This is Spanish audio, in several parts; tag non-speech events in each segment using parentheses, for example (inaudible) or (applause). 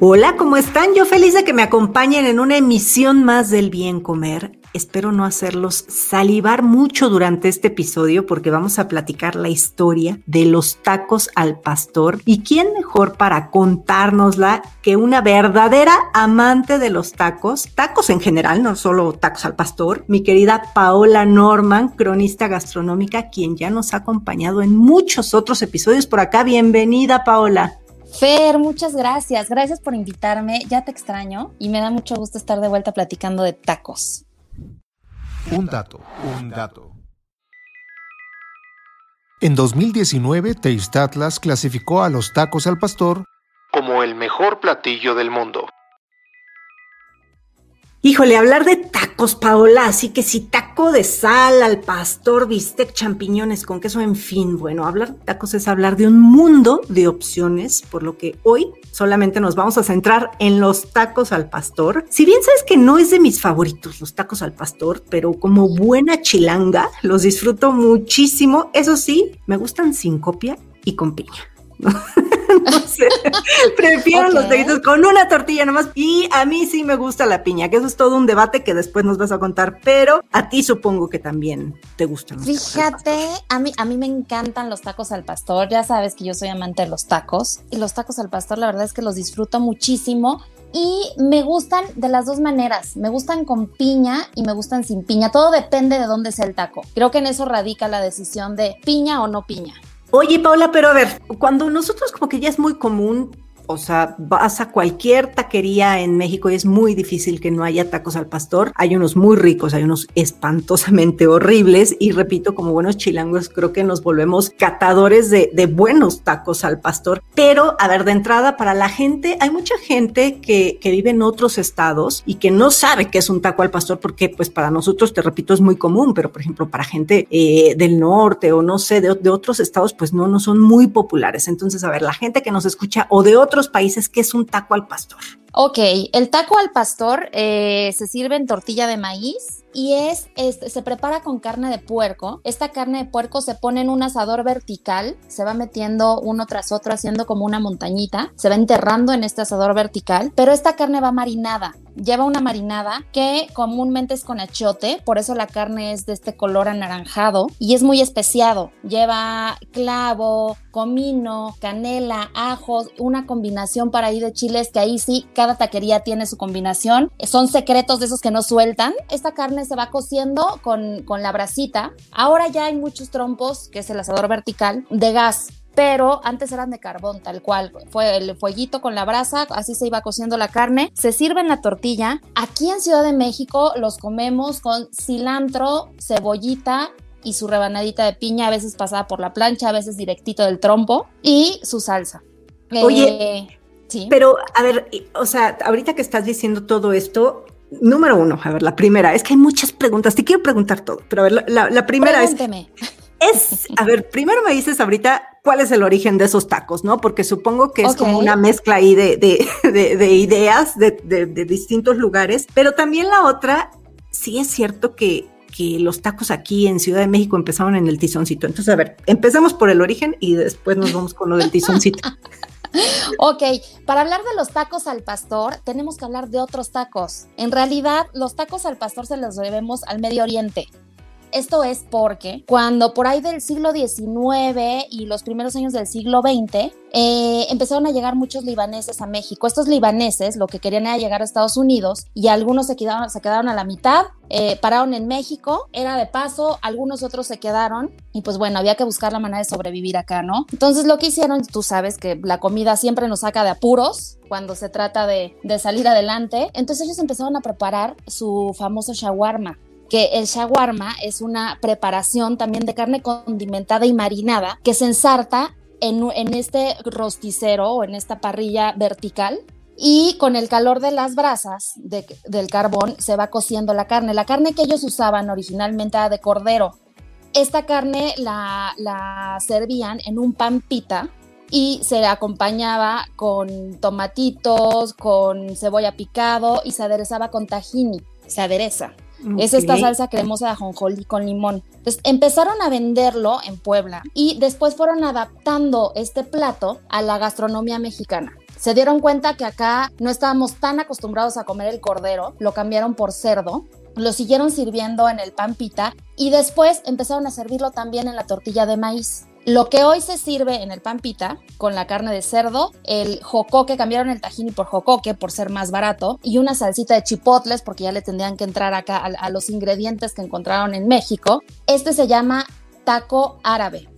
Hola, ¿cómo están? Yo feliz de que me acompañen en una emisión más del Bien Comer. Espero no hacerlos salivar mucho durante este episodio porque vamos a platicar la historia de los tacos al pastor. ¿Y quién mejor para contárnosla que una verdadera amante de los tacos? Tacos en general, no solo tacos al pastor. Mi querida Paola Norman, cronista gastronómica, quien ya nos ha acompañado en muchos otros episodios por acá. Bienvenida, Paola. Fer, muchas gracias. Gracias por invitarme. Ya te extraño y me da mucho gusto estar de vuelta platicando de tacos. Un dato, un dato. En 2019, Taste Atlas clasificó a los tacos al pastor como el mejor platillo del mundo. Híjole, hablar de tacos, Paola, así que si taco de sal al pastor, bistec, champiñones con queso, en fin, bueno, hablar de tacos es hablar de un mundo de opciones, por lo que hoy solamente nos vamos a centrar en los tacos al pastor. Si bien sabes que no es de mis favoritos los tacos al pastor, pero como buena chilanga, los disfruto muchísimo. Eso sí, me gustan sin copia y con piña. (laughs) no sé. Prefiero los taquitos con una tortilla nomás. Y a mí sí me gusta la piña, que eso es todo un debate que después nos vas a contar. Pero a ti supongo que también te gustan. Los Fíjate, a mí, a mí me encantan los tacos al pastor. Ya sabes que yo soy amante de los tacos. Y los tacos al pastor, la verdad es que los disfruto muchísimo. Y me gustan de las dos maneras. Me gustan con piña y me gustan sin piña. Todo depende de dónde sea el taco. Creo que en eso radica la decisión de piña o no piña. Oye, Paula, pero a ver, cuando nosotros como que ya es muy común o sea, vas a cualquier taquería en México y es muy difícil que no haya tacos al pastor. Hay unos muy ricos, hay unos espantosamente (laughs) horribles y repito, como buenos chilangos, creo que nos volvemos catadores de, de buenos tacos al pastor. Pero, a ver, de entrada, para la gente, hay mucha gente que, que, vive en otros estados y que no sabe qué es un taco al pastor porque, pues, para nosotros, te repito, es muy común, pero, por ejemplo, para gente eh, del norte o no sé, de, de otros estados, pues no, no son muy populares. Entonces, a ver, la gente que nos escucha o de otros países qué es un taco al pastor. Ok, el taco al pastor eh, se sirve en tortilla de maíz y es, se prepara con carne de puerco. Esta carne de puerco se pone en un asador vertical, se va metiendo uno tras otro haciendo como una montañita, se va enterrando en este asador vertical, pero esta carne va marinada. Lleva una marinada que comúnmente es con achiote, por eso la carne es de este color anaranjado y es muy especiado. Lleva clavo, comino, canela, ajos, una combinación para ahí de chiles que ahí sí cada taquería tiene su combinación. Son secretos de esos que no sueltan. Esta carne se va cociendo con, con la brasita. Ahora ya hay muchos trompos, que es el asador vertical, de gas pero antes eran de carbón, tal cual. Fue el fueguito con la brasa, así se iba cociendo la carne. Se sirve en la tortilla. Aquí en Ciudad de México los comemos con cilantro, cebollita y su rebanadita de piña, a veces pasada por la plancha, a veces directito del trompo, y su salsa. Oye, eh, sí. Pero, a ver, o sea, ahorita que estás diciendo todo esto, número uno, a ver, la primera, es que hay muchas preguntas, te quiero preguntar todo, pero a ver, la, la, primera Pregúnteme. es, es, a ver, primero me dices ahorita cuál es el origen de esos tacos, ¿no? Porque supongo que es como una mezcla ahí de, de, (laughs) de, de ideas de, de- de distintos lugares, pero también la otra, sí es cierto que, que los tacos aquí en Ciudad de México empezaron en el tizoncito. Entonces, a ver, empezamos por el origen y después nos vamos con lo del tizoncito. (laughs) Ok, para hablar de los tacos al pastor, tenemos que hablar de otros tacos. En realidad, los tacos al pastor se los debemos al Medio Oriente. Esto es porque cuando por ahí del siglo XIX y los primeros años del siglo XX, eh, empezaron a llegar muchos libaneses a México. Estos libaneses lo que querían era llegar a Estados Unidos y algunos se quedaron, se quedaron a la mitad, eh, pararon en México, era de paso, algunos otros se quedaron y pues bueno, había que buscar la manera de sobrevivir acá, ¿no? Entonces lo que hicieron, tú sabes que la comida siempre nos saca de apuros cuando se trata de, de salir adelante, entonces ellos empezaron a preparar su famoso shawarma el shawarma es una preparación también de carne condimentada y marinada que se ensarta en, este rosticero o en esta parrilla vertical y con el calor de las brasas de, del carbón se va cociendo la carne. La carne que ellos usaban originalmente de cordero. Esta carne la, la servían en un pan pita y se acompañaba con tomatitos, con cebolla picado y se aderezaba con tahini. Se adereza. Okay. Es esta salsa cremosa de ajonjolí con limón. Entonces empezaron a venderlo en Puebla y después fueron adaptando este plato a la gastronomía mexicana. Se dieron cuenta que acá no estábamos tan acostumbrados a comer el cordero, lo cambiaron por cerdo, lo siguieron sirviendo en el pan pita y después empezaron a servirlo también en la tortilla de maíz. Lo que hoy se sirve en el pan pita con la carne de cerdo, el jocoque, cambiaron el tahini por jocoque por ser más barato y una salsita de chipotles porque ya le tendrían que entrar acá a, a los ingredientes que encontraron en México. Este se llama taco árabe.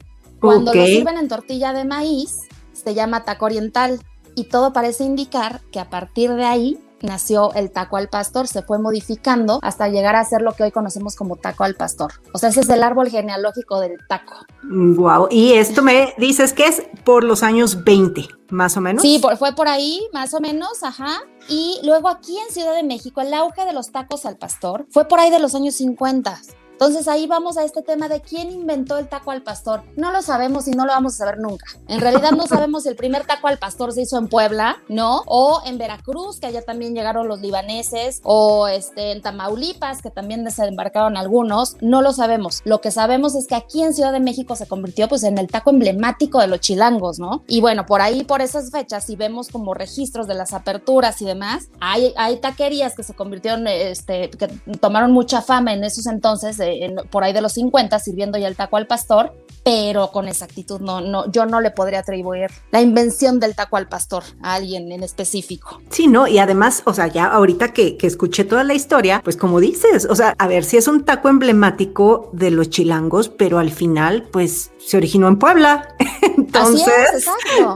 Cuando okay. lo sirven en tortilla de maíz, se llama taco oriental y todo parece indicar que a partir de ahí nació el taco al pastor, se fue modificando hasta llegar a ser lo que hoy conocemos como taco al pastor. O sea, ese es el árbol genealógico del taco. Wow, y esto me dices que es por los años 20, más o menos. Sí, por, fue por ahí, más o menos, ajá. Y luego aquí en Ciudad de México, el auge de los tacos al pastor fue por ahí de los años 50. Entonces ahí vamos a este tema de quién inventó el taco al pastor. No lo sabemos y no lo vamos a saber nunca. En realidad no sabemos si el primer taco al pastor se hizo en Puebla, ¿no? O en Veracruz, que allá también llegaron los libaneses, o este, en Tamaulipas, que también desembarcaron algunos. No lo sabemos. Lo que sabemos es que aquí en Ciudad de México se convirtió pues en el taco emblemático de los chilangos, ¿no? Y bueno, por ahí, por esas fechas, si vemos como registros de las aperturas y demás, hay, hay taquerías que se convirtieron, este, que tomaron mucha fama en esos entonces por ahí de los 50 sirviendo ya el taco al pastor, pero con exactitud no, no, yo no le podría atribuir la invención del taco al pastor a alguien en específico. Sí, no, y además, o sea, ya ahorita que, que escuché toda la historia, pues como dices, o sea, a ver, si es un taco emblemático de los chilangos, pero al final, pues se originó en Puebla. (laughs) Entonces,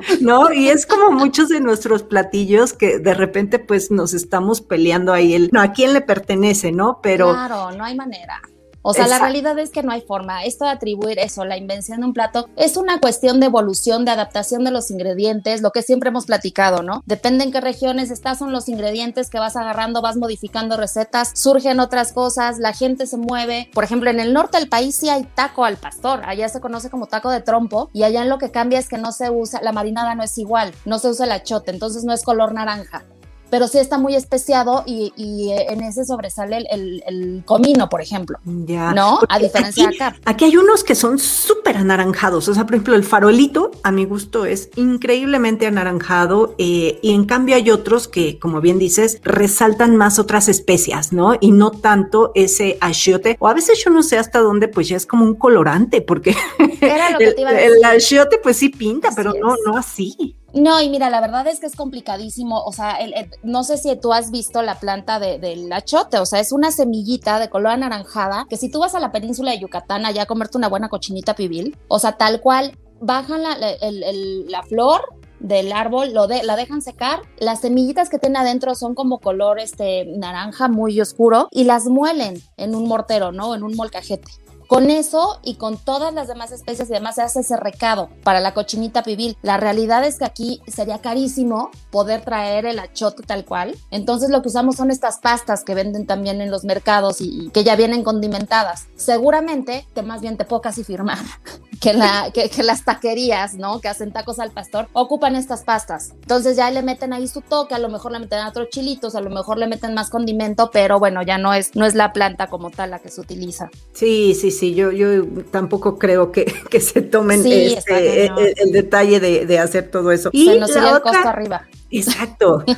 es. ¿no? Y es como muchos de nuestros platillos que de repente pues nos estamos peleando ahí el, no, a quién le pertenece, ¿no? Pero... Claro, no hay manera. O sea, Exacto. la realidad es que no hay forma. Esto de atribuir eso, la invención de un plato, es una cuestión de evolución, de adaptación de los ingredientes, lo que siempre hemos platicado, ¿no? Depende en qué regiones estás, son los ingredientes que vas agarrando, vas modificando recetas, surgen otras cosas, la gente se mueve. Por ejemplo, en el norte del país sí hay taco al pastor, allá se conoce como taco de trompo y allá en lo que cambia es que no se usa, la marinada no es igual, no se usa el achote, entonces no es color naranja pero sí está muy especiado y, y en ese sobresale el, el, el, comino, por ejemplo. Ya. ¿No? Porque a diferencia aquí, de acá. Aquí hay unos que son súper anaranjados. O sea, por ejemplo, el farolito, a mi gusto, es increíblemente anaranjado. Eh, y en cambio hay otros que, como bien dices, resaltan más otras especias, ¿no? Y no tanto ese achiote. O a veces yo no sé hasta dónde, pues ya es como un colorante, porque Era lo que (laughs) el, te iba a decir. el achiote, pues sí pinta, Así pero es. no, no así. No, y mira, la verdad es que es complicadísimo. O sea, el, no sé si tú has visto la planta de, del achote. O sea, es una semillita de color anaranjada que si tú vas a la península de Yucatán allá a comerte una buena cochinita pibil, o sea, tal cual, bajan la, la, el, la flor del árbol, lo de, la dejan secar, las semillitas que tiene adentro son como color este naranja muy oscuro y las muelen en un mortero, ¿no? En un molcajete. Con eso y con todas las demás especies y demás se hace ese recado para la cochinita pibil. La realidad es que aquí sería carísimo poder traer el achote tal cual. Entonces lo que usamos son estas pastas que venden también en los mercados y, que ya vienen condimentadas. Seguramente, que más bien te puedo casi firmar, (laughs) que, la, que, que, las taquerías, ¿no? Que hacen tacos al pastor, ocupan estas pastas. Entonces ya le meten ahí su toque, a lo mejor le meten otros chilitos, a lo mejor le meten más condimento, pero bueno, ya no es, no es la planta como tal la que se utiliza. Sí, sí, sí, yo, yo tampoco creo que, que se tomen sí, este, el, el, detalle de, de, hacer todo eso. Y se nos sigue el costo arriba. Exacto. (laughs)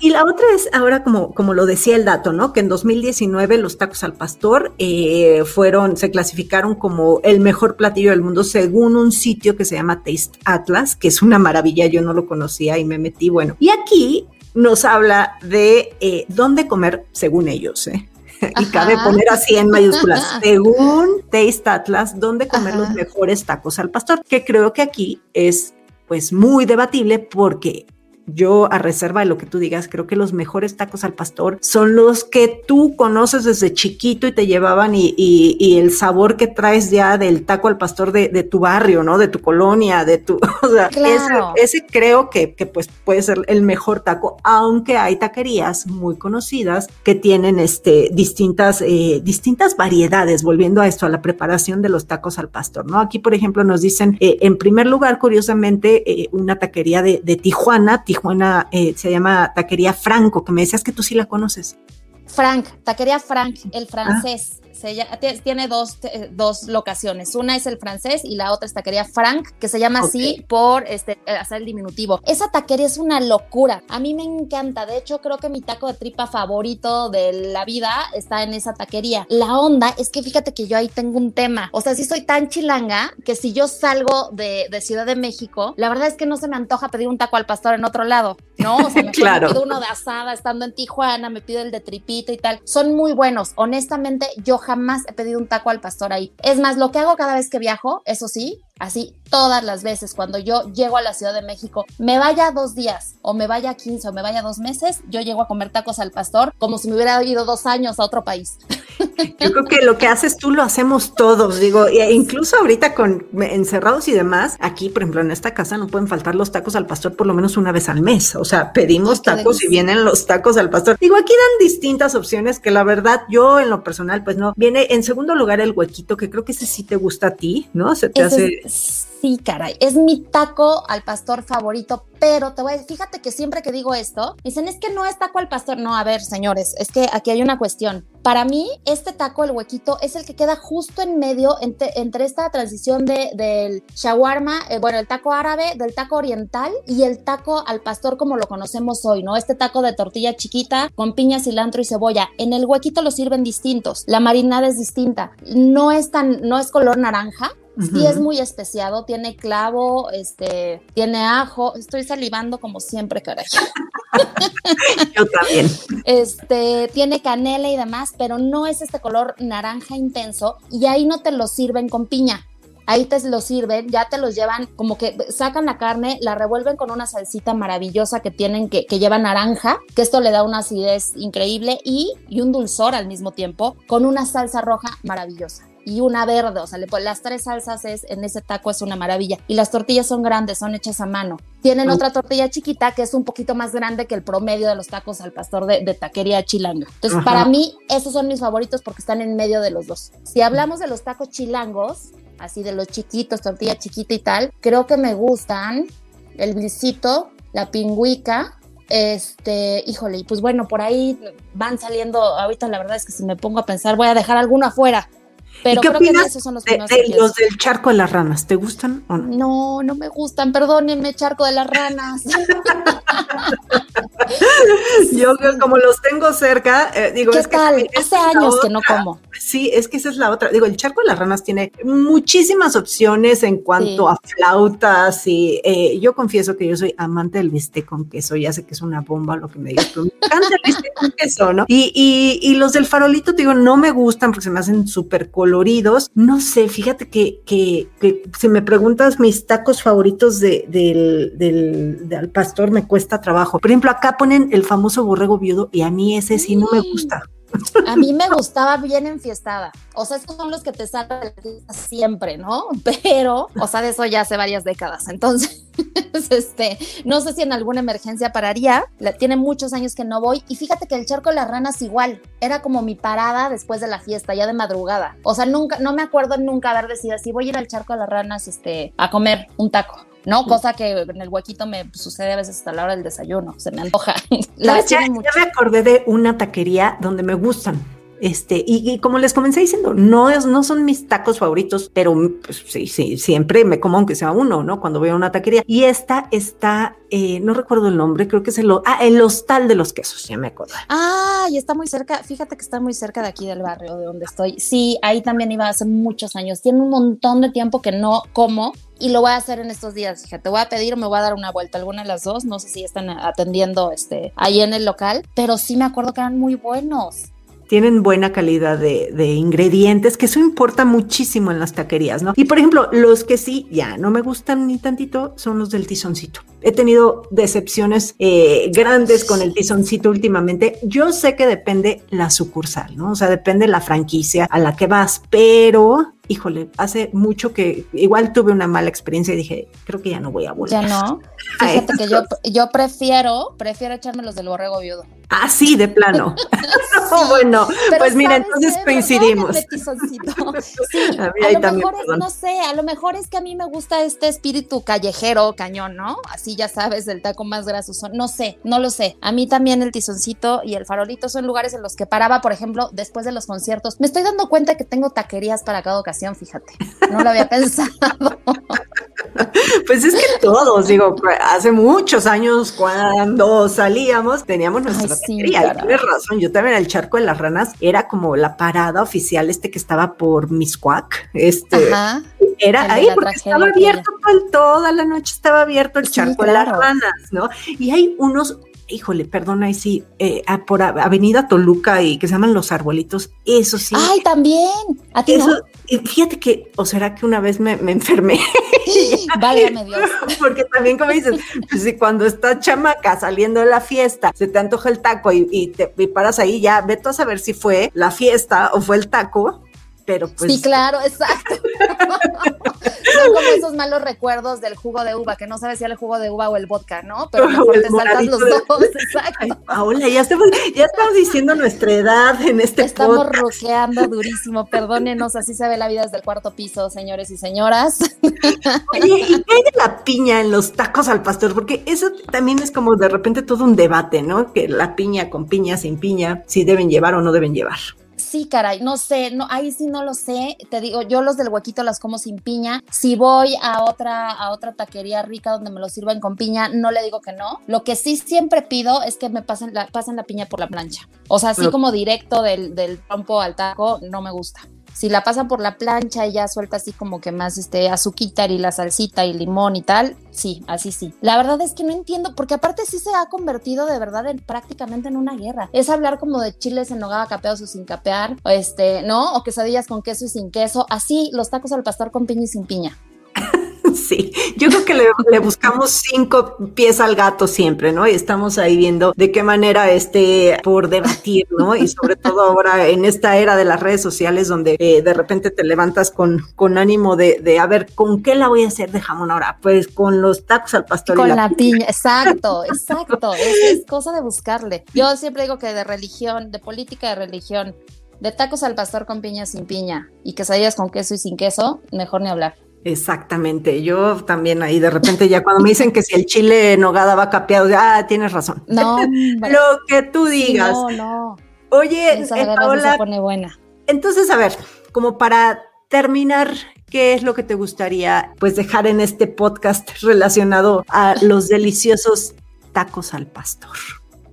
Y, la otra es ahora como, como lo decía el dato, ¿no? Que en 2019 los tacos al pastor eh, fueron, se clasificaron como el mejor platillo del mundo según un sitio que se llama Taste Atlas, que es una maravilla, yo no lo conocía y me metí, bueno. Y aquí nos habla de eh, dónde comer según ellos, ¿eh? y cabe poner así en mayúsculas, (laughs) según Taste Atlas, dónde comer los mejores tacos al pastor, que creo que aquí es pues muy debatible porque yo a reserva de lo que tú digas, creo que los mejores tacos al pastor son los que tú conoces desde chiquito y te llevaban y, el sabor que traes ya del taco al pastor de, tu barrio, ¿no? De tu colonia, de tu, (laughs) o sea, ese, creo que, pues puede ser el mejor taco, aunque hay taquerías muy conocidas que tienen este, distintas, eh, distintas variedades, volviendo a esto, a la preparación de los tacos al pastor, ¿no? Aquí, por ejemplo, nos dicen, eh, en primer lugar, curiosamente, eh, una taquería de, de Tijuana, Tijuana Tijuana eh, se llama Taquería Franco, que me decías que tú sí la conoces. Frank, Taquería Frank, el francés tiene dos, dos locaciones. Una es el francés y la otra es taquería Frank, que se llama así por este, hacer el diminutivo. Esa taquería es una locura. A mí me encanta. De hecho, creo que mi taco de tripa favorito de la vida está en esa taquería. La onda es que fíjate que yo ahí tengo un tema. O sea, si soy tan chilanga que si yo salgo de, de Ciudad de México, la verdad es que no se me antoja pedir un taco al pastor en otro lado, ¿no? O sea, (laughs) me, claro. pido uno de asada estando en Tijuana, me pido el de tripita y tal. Son muy buenos. Honestamente, yo jamás he pedido un taco al pastor ahí. Es más, lo que hago cada vez que viajo, eso sí, así todas las veces cuando yo llego a la Ciudad de México, me vaya dos días o me vaya 15 o me vaya dos meses, yo llego a comer tacos al pastor como si me hubiera ido dos años a otro país. (laughs) Yo creo que lo que haces tú lo hacemos todos, digo, e incluso ahorita con encerrados y demás, aquí, por ejemplo, en esta casa no pueden faltar los tacos al pastor por lo menos una vez al mes, o sea, pedimos tacos y vienen los tacos al pastor. Digo, aquí dan distintas opciones que la verdad yo en lo personal, pues no, viene en segundo lugar el huequito, que creo que ese sí te gusta a ti, ¿no? Se te hace... Sí, caray, es mi taco al pastor favorito, pero te voy a decir, fíjate que siempre que digo esto, dicen, es que no es taco al pastor. No, a ver, señores, es que aquí hay una cuestión. Para mí, este taco, el huequito, es el que queda justo en medio entre, esta transición de, del shawarma, eh, bueno, el taco árabe, del taco oriental y el taco al pastor como lo conocemos hoy, ¿no? Este taco de tortilla chiquita con piña, cilantro y cebolla. En el huequito lo sirven distintos. La marinada es distinta. No es tan, no es color naranja, Sí es muy especiado, tiene clavo, este, tiene ajo. Estoy salivando como siempre, caray. (laughs) Yo también. Este, tiene canela y demás, pero no es este color naranja intenso y ahí no te lo sirven con piña. Ahí te lo sirven, ya te los llevan, como que sacan la carne, la revuelven con una salsita maravillosa que tienen, que, que lleva naranja, que esto le da una acidez increíble y, y un dulzor al mismo tiempo, con una salsa roja maravillosa y una verde, o sea, las tres salsas es, en ese taco es una maravilla. Y las tortillas son grandes, son hechas a mano. Tienen otra tortilla chiquita que es un poquito más grande que el promedio de los tacos al pastor de, taquería chilanga. Entonces, para mí, esos son mis favoritos porque están en medio de los dos. Si hablamos de los tacos chilangos, así de los chiquitos, tortilla chiquita y tal, creo que me gustan el blisito, la pingüica, este, híjole, y pues bueno, por ahí van saliendo, ahorita la verdad es que si me pongo a pensar, voy a dejar alguno afuera, pero ¿Qué creo que esos son los de, los del charco de las ranas, ¿te gustan o no? No, no me gustan, perdónenme, charco de las ranas. (laughs) (laughs) Yo como los tengo cerca, eh, digo, ¿Qué es tal? que hace años que no como. Sí, es que esa es la otra. Digo, el charco de las ranas tiene muchísimas opciones en cuanto a flautas y eh, yo confieso que yo soy amante del bistec con queso. Ya sé que es una bomba lo que me digas, pero me encanta el bistec con queso, ¿no? Y, y, y los del farolito, digo, no me gustan porque se me hacen súper coloridos. No sé, fíjate que, que, que, si me preguntas mis tacos favoritos de, del, del, del pastor, me cuesta trabajo. Por ejemplo, acá ponen el famoso borrego viudo y a mí ese sí no me gusta. A mí me gustaba bien enfiestada. O sea, estos son los que te salen siempre, ¿no? Pero, o sea, de eso ya hace varias décadas. Entonces, (laughs) este, no sé si en alguna emergencia pararía. Tiene muchos años que no voy. Y fíjate que el charco de las ranas igual. Era como mi parada después de la fiesta, ya de madrugada. O sea, nunca, no me acuerdo nunca haber decidido así, voy a ir al charco de las ranas, este, a comer un taco. ¿No? Cosa que en el huequito me sucede a veces hasta la hora del desayuno, se me antoja. (laughs) ya, me acordé de una taquería donde me gustan. Este, y, como les comencé diciendo, no, no son mis tacos favoritos, pero pues, sí, sí, siempre me como aunque sea uno, ¿no? Cuando veo una taquería. Y esta está, eh, no recuerdo el nombre, creo que es el, ah, el hostal de los quesos, ya me acuerdo. Ah, y está muy cerca, fíjate que está muy cerca de aquí del barrio de donde estoy. Sí, ahí también iba hace muchos años. Tiene un montón de tiempo que no como y lo voy a hacer en estos días. Fíjate, voy a pedir o me voy a dar una vuelta, alguna de las dos. No sé si están atendiendo este, ahí en el local, pero sí me acuerdo que eran muy buenos tienen buena calidad de, ingredientes, que eso importa muchísimo en las taquerías, ¿no? Y por ejemplo, los que sí ya no me gustan ni tantito son los del tizoncito. He tenido decepciones eh, grandes con el tizoncito últimamente. Yo sé que depende la sucursal, ¿no? O sea, depende la franquicia a la que vas, pero híjole, hace mucho que igual tuve una mala experiencia y dije, creo que ya no voy a volver. Ya no. (laughs) Fíjate que yo, yo prefiero, prefiero echarme los del borrego viudo. Ah, sí, de plano. (laughs) (laughs) bueno, pues mira, entonces coincidimos. Sí, a, lo mejor es, no sé, a lo mejor es que a mí me gusta este espíritu callejero, cañón, ¿no? Así ya sabes, el taco más grasoso. No sé, no lo sé. A mí también el tizoncito y el farolito son lugares en los que paraba, por ejemplo, después de los conciertos. Me estoy dando cuenta que tengo taquerías para cada ocasión, fíjate. No lo había (laughs) pensado. Pues es que todos, digo, hace muchos años cuando salíamos teníamos nuestra taquería. tienes razón, yo también el charco de las ranas era como la parada oficial este que estaba por Miscuac. Este era ahí porque estaba abierto toda la noche estaba abierto el charco de las ranas, ¿no? Y hay unos híjole, perdona, ahí sí, eh, por Avenida Toluca y que se llaman Los Arbolitos, eso sí. Ay, también. ¿A ti eso, Fíjate que, o será que una vez me, me enfermé. (laughs) Válgame Dios. Porque también, como dices, pues si cuando estás chamaca saliendo de la fiesta, se te antoja el taco y, te y paras ahí, ya vete a saber si fue la fiesta o fue el taco pero pues... Sí, claro, exacto. (laughs) Son como esos malos recuerdos del jugo de uva, que no sabes si era el jugo de uva o el vodka, ¿no? Pero (laughs) mejor te saltas los dos, (laughs) exacto. Paola, ya estamos, ya estamos diciendo nuestra edad en este Estamos roqueando durísimo, perdónenos, así se ve la vida desde el cuarto piso, señores y señoras. Oye, ¿y qué hay de la piña en los tacos al pastor? Porque eso también es como de repente todo un debate, ¿no? Que la piña con piña, sin piña, si deben llevar o no deben llevar sí, caray, no sé, no, ahí sí no lo sé. Te digo, yo los del huequito las como sin piña. Si voy a otra, a otra taquería rica donde me lo sirven con piña, no le digo que no. Lo que sí siempre pido es que me pasen la, pasen la piña por la plancha. O sea, así como directo del, del trompo al taco, no me gusta si la pasan por la plancha y ya suelta así como que más este azuquitar y la salsita y limón y tal, sí, así sí. La verdad es que no entiendo, porque aparte sí se ha convertido de verdad en prácticamente en una guerra. Es hablar como de chiles en nogada capeados o sin capear, este, ¿no? O quesadillas con queso y sin queso. Así los tacos al pastor con piña y sin piña. (laughs) Sí, yo creo que le, buscamos cinco pies al gato siempre, ¿no? Y estamos ahí viendo de qué manera este por debatir, ¿no? Y sobre todo ahora en esta era de las redes sociales donde eh, de repente te levantas con, con ánimo de, de, a ver, ¿con qué la voy a hacer de jamón ahora? Pues con los tacos al pastor. Con la, piña. exacto, (laughs) exacto. es, es cosa de buscarle. Yo siempre digo que de religión, de política de religión, de tacos al pastor con piña sin piña y quesadillas con queso y sin queso, mejor ni hablar. Exactamente, yo también ahí de repente ya cuando me dicen que si el chile nogada va capeado, ah, tienes razón. No, (laughs) lo que tú digas. no, no. Oye, Esa se pone buena. Entonces, a ver, como para terminar, ¿qué es lo que te gustaría pues dejar en este podcast relacionado a los deliciosos tacos al pastor?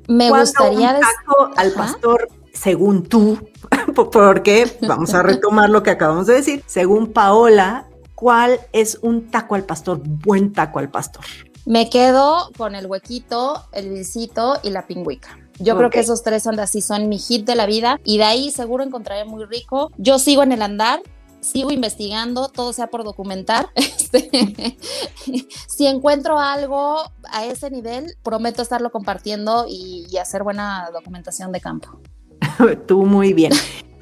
Me gustaría un taco al pastor, según tú, (laughs) porque vamos a retomar lo que acabamos de decir, según Paola, ¿cuál es un taco al pastor, buen taco al pastor? Me quedo con el huequito, el visito y la pingüica. Yo creo que esos tres son así, son mi hit de la vida y de ahí seguro encontraré muy rico. Yo sigo en el andar, sigo investigando, todo sea por documentar. (laughs) Este, (laughs) si encuentro algo a ese nivel, prometo estarlo compartiendo y hacer buena documentación de campo. (laughs) Tú muy bien.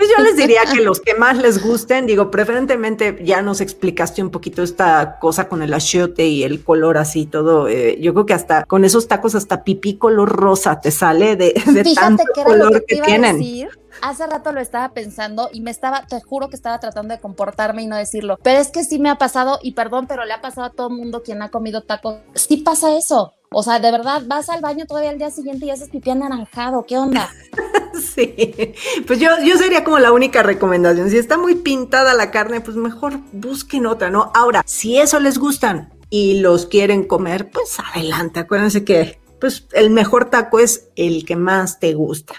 Pues yo les diría que los que más les gusten, digo, preferentemente ya nos explicaste un poquito esta cosa con el achiote y el color así todo. Eh, yo creo que hasta con esos tacos hasta pipí color rosa te sale de, de tanto color que, tienen. Hace rato lo estaba pensando y me estaba, te juro que estaba tratando de comportarme y no decirlo. Pero es que sí me ha pasado, y perdón, pero le ha pasado a todo el mundo quien ha comido tacos. Sí pasa eso. O sea, de verdad, vas al baño todavía al día siguiente y haces pipí anaranjado. ¿Qué onda? (laughs) (laughs) sí, pues yo, yo sería como la única recomendación. Si está muy pintada la carne, pues mejor busquen otra, ¿no? Ahora, si eso les gustan y los quieren comer, pues adelante. Acuérdense que pues el mejor taco es el que más te gusta.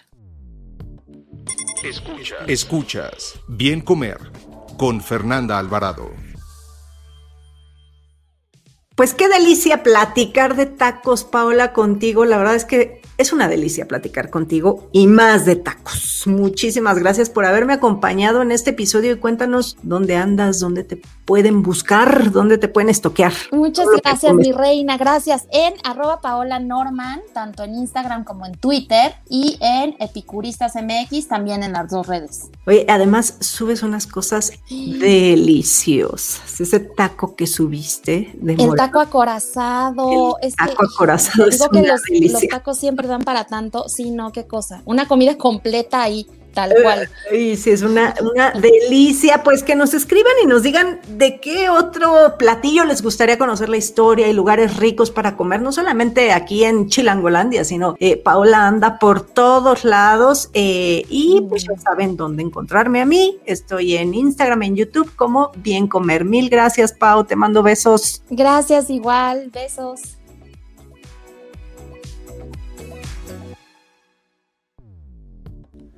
Escuchas. Escuchas. Bien comer con Fernanda Alvarado. Pues qué delicia platicar de tacos, Paola, contigo. La verdad es que es una delicia platicar contigo y más de tacos. Muchísimas gracias por haberme acompañado en este episodio y cuéntanos dónde andas, dónde te pueden buscar, dónde te pueden estoquear. Muchas gracias, mi reina. Gracias. En arroba Paola Norman, tanto en Instagram como en Twitter y en Epicuristas MX, también en las dos redes. Oye, además subes unas cosas deliciosas. Ese taco que subiste de El taco acorazado. El taco acorazado. Es que los, los tacos siempre dan para tanto, sí, no, qué cosa. Una comida completa ahí, tal eh, cual. Y sí, es una, una delicia. Pues que nos escriban y nos digan de qué otro platillo les gustaría conocer la historia y lugares ricos para comer, no solamente aquí en Chilangolandia, sino eh, Paola anda por todos lados eh, y pues ya saben dónde encontrarme a mí. Estoy en Instagram, en YouTube como Bien Comer. Mil gracias, Pau. Te mando besos. Gracias, igual. Besos.